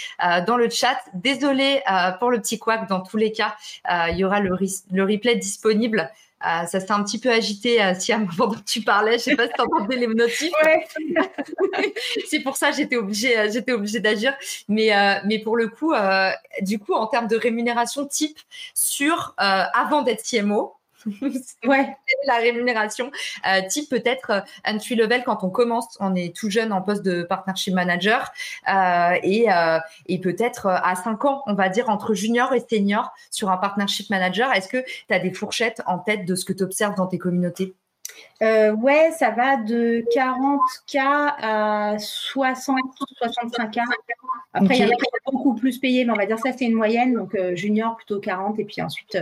dans le chat. Désolée pour le petit couac. Dans tous les cas, il y aura le replay disponible. Euh, ça s'est un petit peu agité euh, Siam pendant que tu parlais. Je sais pas si tu entendais les notifs. Ouais. [laughs] c'est pour ça que j'étais obligée, euh, j'étais obligée d'agir. Mais, euh, mais pour le coup, du coup, en termes de rémunération type sur avant d'être CMO, [laughs] ouais. la rémunération euh, type peut-être euh, entry level quand on commence, on est tout jeune en poste de partnership manager euh, et, et peut-être à 5 ans, on va dire entre junior et senior sur un partnership manager. Est-ce que tu as des fourchettes en tête de ce que tu observes dans tes communautés? Euh, ouais, ça va de 40K à 60, 65K. Après, il y a beaucoup plus payé, mais on va dire ça, c'est une moyenne. Donc, euh, junior, plutôt 40. Et puis ensuite.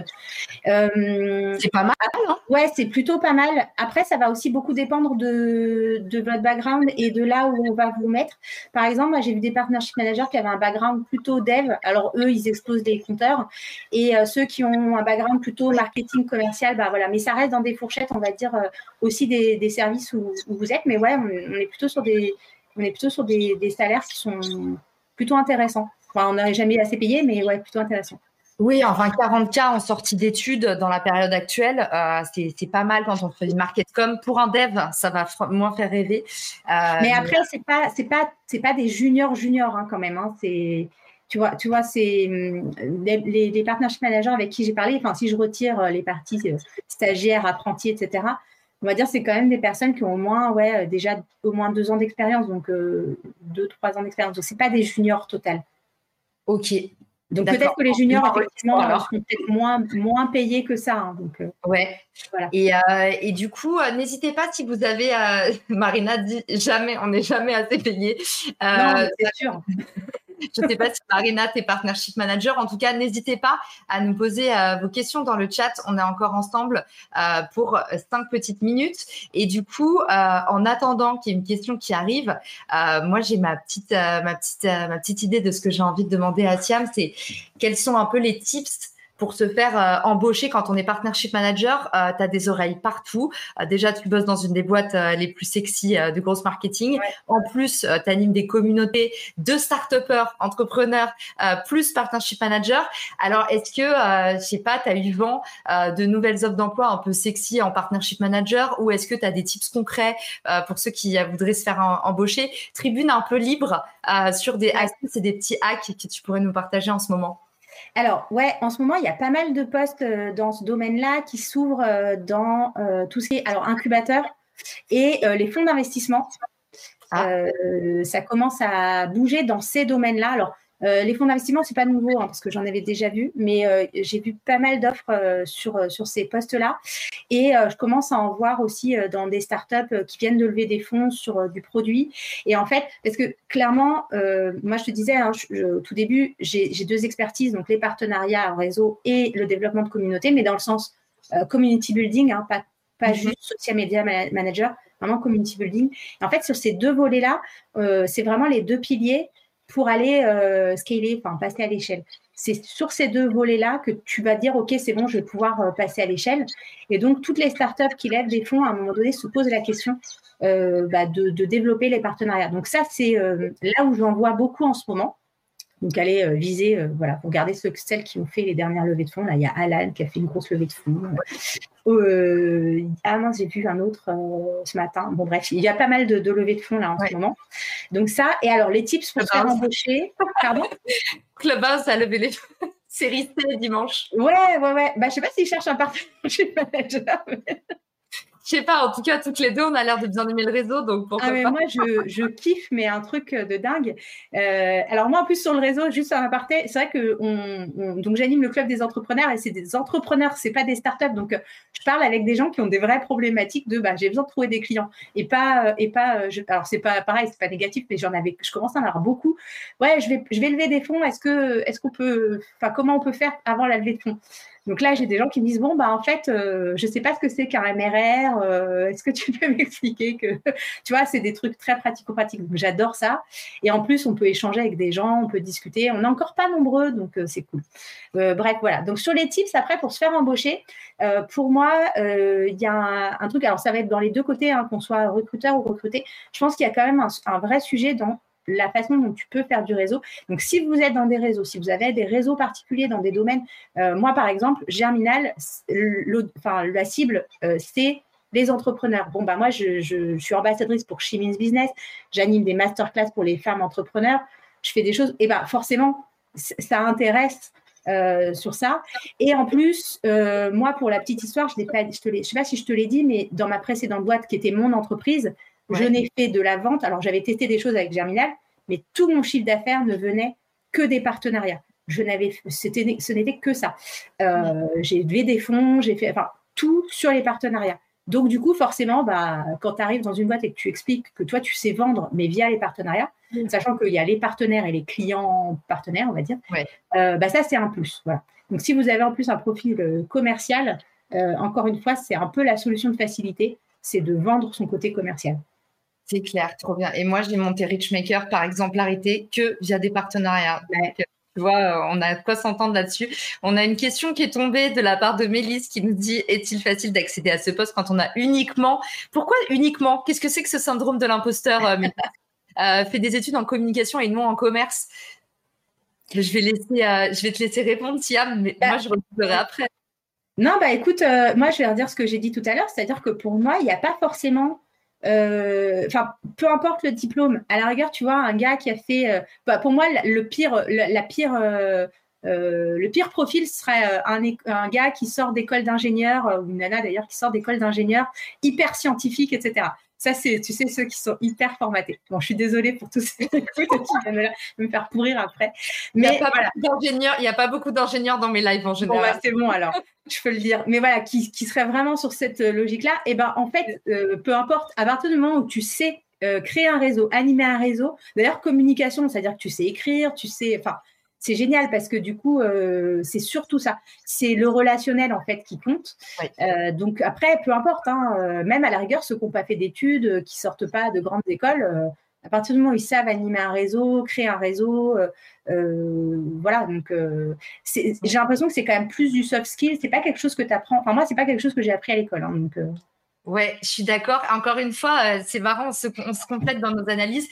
Euh, c'est pas mal, hein Ouais, c'est plutôt pas mal. Après, ça va aussi beaucoup dépendre de, de votre background et de là où on va vous mettre. Par exemple, moi, j'ai vu des partnership managers qui avaient un background plutôt dev. Alors, eux, ils explosent des compteurs. Et ceux qui ont un background plutôt marketing commercial, bah voilà. Mais ça reste dans des fourchettes, on va dire, aussi des, services où, vous êtes. Mais ouais, on, est plutôt sur des, on est plutôt sur des, salaires qui sont plutôt intéressants. Enfin, on n'aurait jamais assez payé, mais ouais, plutôt intéressant. Oui, enfin 40K en sortie d'études dans la période actuelle, euh, c'est pas mal quand on fait du market com. Pour un dev, ça va moins faire rêver. Euh, mais après, c'est pas c'est pas c'est pas des juniors juniors hein, quand même. Hein. C'est tu vois, tu vois, c'est hum, les, les, partnership managers avec qui j'ai parlé. Enfin, si je retire les parties euh, stagiaires, apprentis, etc on va dire c'est quand même des personnes qui ont au moins ouais déjà au moins deux ans d'expérience donc euh, deux trois ans d'expérience. Donc c'est pas des juniors total. Ok. Donc peut-être que les juniors effectivement sont peut-être moins moins payés que ça hein, donc euh, ouais. voilà. Et, euh, et du coup n'hésitez pas si vous avez [laughs] Marina dit jamais on n'est jamais assez payé. Non c'est sûr je ne sais pas si Marina, t'es partnership manager. En tout cas, n'hésitez pas à nous poser euh, vos questions dans le chat. On est encore ensemble euh, pour cinq petites minutes. Et du coup, euh, en attendant qu'il y ait une question qui arrive, moi j'ai ma petite, ma petite, ma petite idée de ce que j'ai envie de demander à Siam. C'est quels sont un peu les tips pour se faire euh, embaucher quand on est partnership manager, euh, tu as des oreilles partout. Euh, déjà, tu bosses dans une des boîtes les plus sexy de grosse marketing. En plus, tu animes des communautés de start-upers, entrepreneurs, plus partnership manager. Alors, est-ce que, je sais pas, tu as eu vent de nouvelles offres d'emploi un peu sexy en partnership manager ou est-ce que tu as des tips concrets pour ceux qui voudraient se faire embaucher? Tribune un peu libre sur des astuces et des petits hacks que tu pourrais nous partager en ce moment alors, ouais, en ce moment, il y a pas mal de postes dans ce domaine-là qui s'ouvrent dans tout ce qui est alors, incubateur et les fonds d'investissement. Ah. ça commence à bouger dans ces domaines-là. Alors, euh, les fonds d'investissement, c'est pas nouveau hein, parce que j'en avais déjà vu, mais euh, j'ai vu pas mal d'offres euh, sur, sur ces postes-là. Et je commence à en voir aussi dans des startups qui viennent de lever des fonds sur du produit. Et en fait, parce que clairement, moi je te disais hein, au tout début, j'ai deux expertises, donc les partenariats en réseau et le développement de communauté, mais dans le sens community building, hein, pas, pas mhm. juste social media manager, vraiment community building. Et en fait, sur ces deux volets-là, c'est vraiment les deux piliers pour aller euh, scaler, enfin passer à l'échelle. C'est sur ces deux volets-là que tu vas dire, OK, c'est bon, je vais pouvoir euh, passer à l'échelle. Et donc, toutes les startups qui lèvent des fonds, à un moment donné, se posent la question euh, bah, de, développer les partenariats. Donc, ça, c'est là où j'en vois beaucoup en ce moment. Donc, allez euh, viser, euh, voilà, regardez ceux, celles qui ont fait les dernières levées de fonds. Là, il y a Alan qui a fait une grosse levée de fonds. Euh, ah mince, j'ai vu un autre ce matin. Bon, bref, il y a pas mal de, levées de fonds là en ce moment. Donc, ça, et alors les tips pour se faire embaucher. Pardon? Clubhouse a levé les fonds. [laughs] Série C dimanche. Ouais, ouais, ouais. Bah, je sais pas s'ils cherchent un partenaire manager. Je sais pas, en tout cas, toutes les deux, on a l'air de bien aimer le réseau, donc pourquoi ah, mais Moi, je, je, kiffe, mais un truc de dingue. Euh, alors moi, en plus sur le réseau, juste un aparté, c'est vrai que on, donc j'anime le club des entrepreneurs et c'est des entrepreneurs, c'est pas des startups. Donc je parle avec des gens qui ont des vraies problématiques de, bah, j'ai besoin de trouver des clients et pas et pas. Je, alors c'est pas pareil, c'est pas négatif, mais j'en avais, je commence à en avoir beaucoup. Ouais, je vais je vais lever des fonds. Est-ce que est-ce qu'on peut, enfin comment on peut faire avant la levée de fonds? Donc là, j'ai des gens qui me disent bon bah en fait, euh, je sais pas ce que c'est qu'un MRR. Euh, est-ce que tu [laughs] peux m'expliquer que [laughs] tu vois, c'est des trucs très pratico-pratiques. j'adore ça. Et en plus, on peut échanger avec des gens, on peut discuter. On n'est encore pas nombreux, donc euh, c'est cool. bref, voilà. Donc sur les tips après pour se faire embaucher, pour moi, il y a un, truc. Alors ça va être dans les deux côtés, hein, qu'on soit recruteur ou recruté. Je pense qu'il y a quand même un vrai sujet dans la façon dont tu peux faire du réseau. Donc, si vous êtes dans des réseaux, si vous avez des réseaux particuliers dans des domaines, euh, moi, par exemple, Germinal, enfin, la cible, euh, c'est les entrepreneurs. Bon, bah, moi, je, suis ambassadrice pour Chimins Business, j'anime des masterclass pour les femmes entrepreneurs, je fais des choses, et bah, forcément, ça intéresse euh, sur ça. Et en plus, moi, pour la petite histoire, je ne sais pas si je te l'ai dit, mais dans ma précédente boîte, qui était mon entreprise, je n'ai fait de la vente. Alors, j'avais testé des choses avec Germinal, mais tout mon chiffre d'affaires ne venait que des partenariats. Je n'avais, c'était, ce n'était que ça. Euh, j'ai levé des fonds, j'ai fait, enfin, tout sur les partenariats. Donc, du coup, forcément, bah, quand tu arrives dans une boîte et que tu expliques que toi, tu sais vendre, mais via les partenariats, sachant qu'il y a les partenaires et les clients partenaires, on va dire, euh, bah, ça, c'est un plus. Voilà. Donc, si vous avez en plus un profil euh, commercial, encore une fois, c'est un peu la solution de facilité, c'est de vendre son côté commercial. C'est clair, trop bien. Et moi, j'ai monté Richmaker par exemplarité que via des partenariats. tu vois, euh, on a quoi s'entendre là-dessus. On a une question qui est tombée de la part de Mélisse qui nous dit est-il facile d'accéder à ce poste quand on a uniquement Pourquoi uniquement? Qu'est-ce que c'est que ce syndrome de l'imposteur euh, euh, Fait des études en communication et non en commerce. Je vais laisser, je vais te laisser répondre, Siam, mais bah, moi je reviendrai après. Non, bah écoute, moi je vais redire ce que j'ai dit tout à l'heure, c'est-à-dire que pour moi, il n'y a pas forcément euh, enfin, peu importe le diplôme. À la rigueur, tu vois, un gars qui a fait, euh, bah, pour moi, le pire, la, pire, euh, le pire profil serait un, un, gars qui sort d'école d'ingénieur ou une nana d'ailleurs qui sort d'école d'ingénieur hyper scientifique, etc. Ça, c'est, tu sais, ceux qui sont hyper formatés. Bon, je suis désolée pour tous [laughs] ceux qui viennent me faire pourrir après. Mais il n'y a, pas beaucoup d'ingénieurs dans mes lives en général. Bon, bah, c'est bon alors, je peux le dire. Mais voilà, qui, qui serait vraiment sur cette euh, logique-là, et eh ben en fait, euh, peu importe, à partir du moment où tu sais euh, créer un réseau, animer un réseau, d'ailleurs, communication, c'est-à-dire que tu sais écrire, tu sais, enfin, c'est génial parce que du coup, euh, c'est surtout ça. C'est le relationnel en fait qui compte. Donc après, peu importe, hein, même à la rigueur, ceux qui n'ont pas fait d'études, qui sortent pas de grandes écoles, à partir du moment où ils savent animer un réseau, créer un réseau, voilà. Donc j'ai l'impression que c'est quand même plus du soft skill. C'est pas quelque chose que tu apprends. Enfin moi, c'est pas quelque chose que j'ai appris à l'école. Hein, donc Ouais, je suis d'accord. Encore une fois, c'est marrant, on se, on se complète dans nos analyses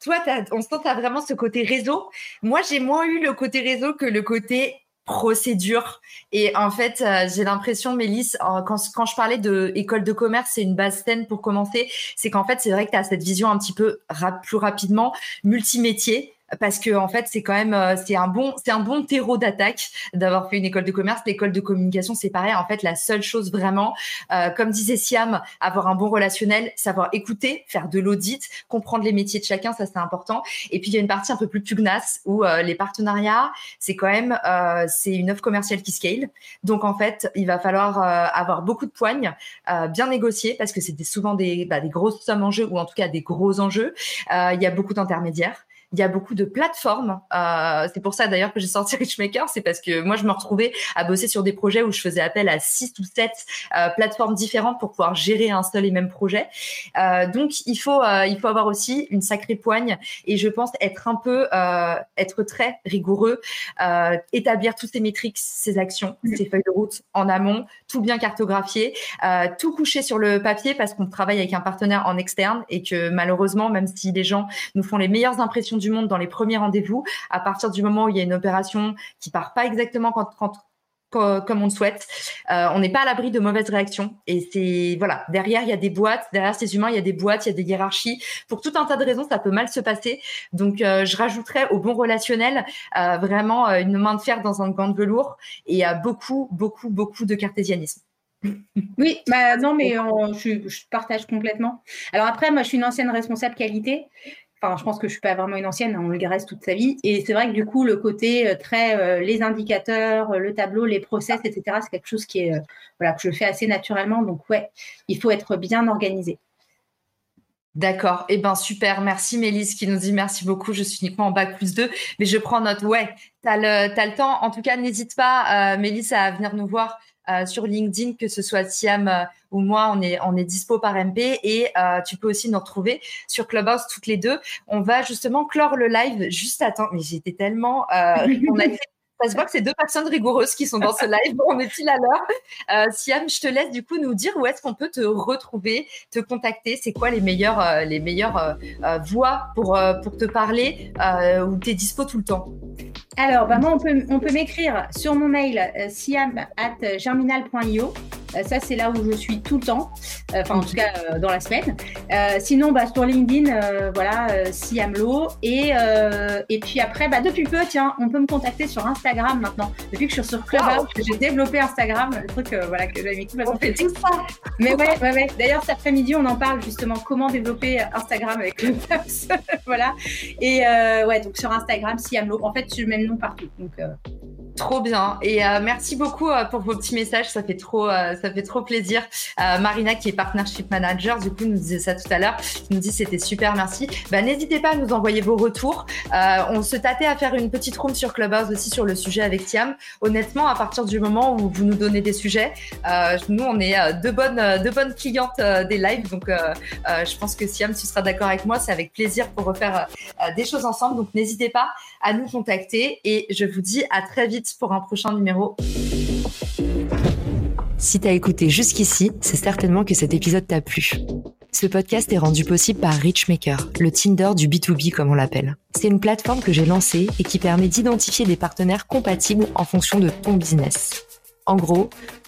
toi, on sent que tu as vraiment ce côté réseau. Moi, j'ai moins eu le côté réseau que le côté procédure. Et en fait, euh, j'ai l'impression, Mélisse, quand, quand je parlais de école de commerce, c'est une base saine pour commencer. C'est qu'en fait, c'est vrai que tu as cette vision un petit peu plus rapidement multimétier parce que en fait c'est quand même euh, c'est un bon c'est un bon terreau d'attaque d'avoir fait une école de commerce. L'école de communication c'est pareil. En fait la seule chose vraiment euh, comme disait Siam avoir un bon relationnel savoir écouter faire de l'audit comprendre les métiers de chacun ça c'est important. Et puis il y a une partie un peu plus pugnace où euh, les partenariats c'est quand même c'est une offre commerciale qui scale. Donc en fait il va falloir avoir beaucoup de poignes bien négocier parce que c'est souvent des, bah, des grosses sommes en jeu ou en tout cas des gros enjeux. Il y a beaucoup d'intermédiaires il y a beaucoup de plateformes. Euh, c'est pour ça d'ailleurs que j'ai sorti [laughs] Richmaker, c'est parce que moi je me retrouvais à bosser sur des projets où je faisais appel à six ou sept euh, plateformes différentes pour pouvoir gérer un seul et même projet. Euh, donc il faut euh, il faut avoir aussi une sacrée poigne et je pense être un peu euh, être très rigoureux, euh, établir toutes ces métriques, ces actions, ces feuilles de route en amont, tout bien cartographier, tout coucher sur le papier parce qu'on travaille avec un partenaire en externe et que malheureusement même si les gens nous font les meilleures impressions du monde dans les premiers rendez-vous. À partir du moment où il y a une opération qui part pas exactement quand, comme on le souhaite. Euh, on n'est pas à l'abri de mauvaises réactions. Et c'est voilà, derrière il y a des boîtes, derrière ces humains il y a des boîtes, il y a des hiérarchies. Pour tout un tas de raisons, ça peut mal se passer. Donc euh, je rajouterais au bon relationnel euh, vraiment une main de fer dans un gant de velours et beaucoup, beaucoup, beaucoup de cartésianisme. [laughs] Oui, bah non, mais je, je, partage complètement. Alors après, moi, je suis une ancienne responsable qualité. Enfin, je pense que je suis pas vraiment une ancienne, on le reste toute sa vie. Et c'est vrai que du coup, le côté euh, très euh, les indicateurs, euh, le tableau, les process, etc., c'est quelque chose qui est voilà que je fais assez naturellement. Donc ouais, il faut être bien organisé. D'accord. Eh ben super. Merci Mélisse qui nous dit merci beaucoup. Je suis uniquement en bac plus 2, mais je prends note. Ouais, tu as le, as le temps. En tout cas, n'hésite pas, Mélisse, à venir nous voir euh, sur LinkedIn, que ce soit Siam euh, ou moi, on est, on est dispo par MP et euh, tu peux aussi nous retrouver sur Clubhouse toutes les deux. On va justement clore le live juste à temps. Mais j'étais tellement, [laughs] on a ça se voit que c'est deux personnes rigoureuses qui sont dans ce live. [laughs] On est pile à l'heure? Siam, je te laisse du coup nous dire où est-ce qu'on peut te retrouver, te contacter. C'est quoi les meilleures, les meilleures voies pour, pour te parler où tu es dispo tout le temps? Alors, bah, moi, on peut, on peut m'écrire sur mon mail euh, siam at germinal.io. Euh, ça, c'est là où je suis tout le temps, euh, enfin en tout cas euh, dans la semaine. sinon, bah, sur LinkedIn, voilà, Siamlo. Et, et puis après, bah, depuis peu, tiens, on peut me contacter sur Instagram maintenant. Depuis que je suis sur Clubhouse, j'ai développé Instagram, le truc voilà, que j'avais mis complètement fait tout ça. Mais ouais, ouais, ouais. D'ailleurs, cet après-midi, on en parle justement comment développer Instagram avec Clubhouse. [laughs] voilà. Et ouais, donc sur Instagram, Siamlo. En fait, je mets le nom partout. Donc, Trop bien. Et euh, merci beaucoup euh, pour vos petits messages. Ça fait trop, euh, ça fait trop plaisir. Marina, qui est partnership manager, du coup, nous disait ça tout à l'heure. nous dit c'était super, merci. Bah, n'hésitez pas à nous envoyer vos retours. on se tâtait à faire une petite room sur Clubhouse aussi sur le sujet avec Tiam. Honnêtement, à partir du moment où vous nous donnez des sujets, nous, on est deux bonnes, deux bonnes clientes des lives. Donc, je pense que Siam, tu seras d'accord avec moi. C'est avec plaisir pour refaire des choses ensemble. Donc, n'hésitez pas à nous contacter et je vous dis à très vite pour un prochain numéro. Si t'as écouté jusqu'ici, c'est certainement que cet épisode t'a plu. Ce podcast est rendu possible par Richmaker, le Tinder du B2B comme on l'appelle. C'est une plateforme que j'ai lancée et qui permet d'identifier des partenaires compatibles en fonction de ton business. En gros,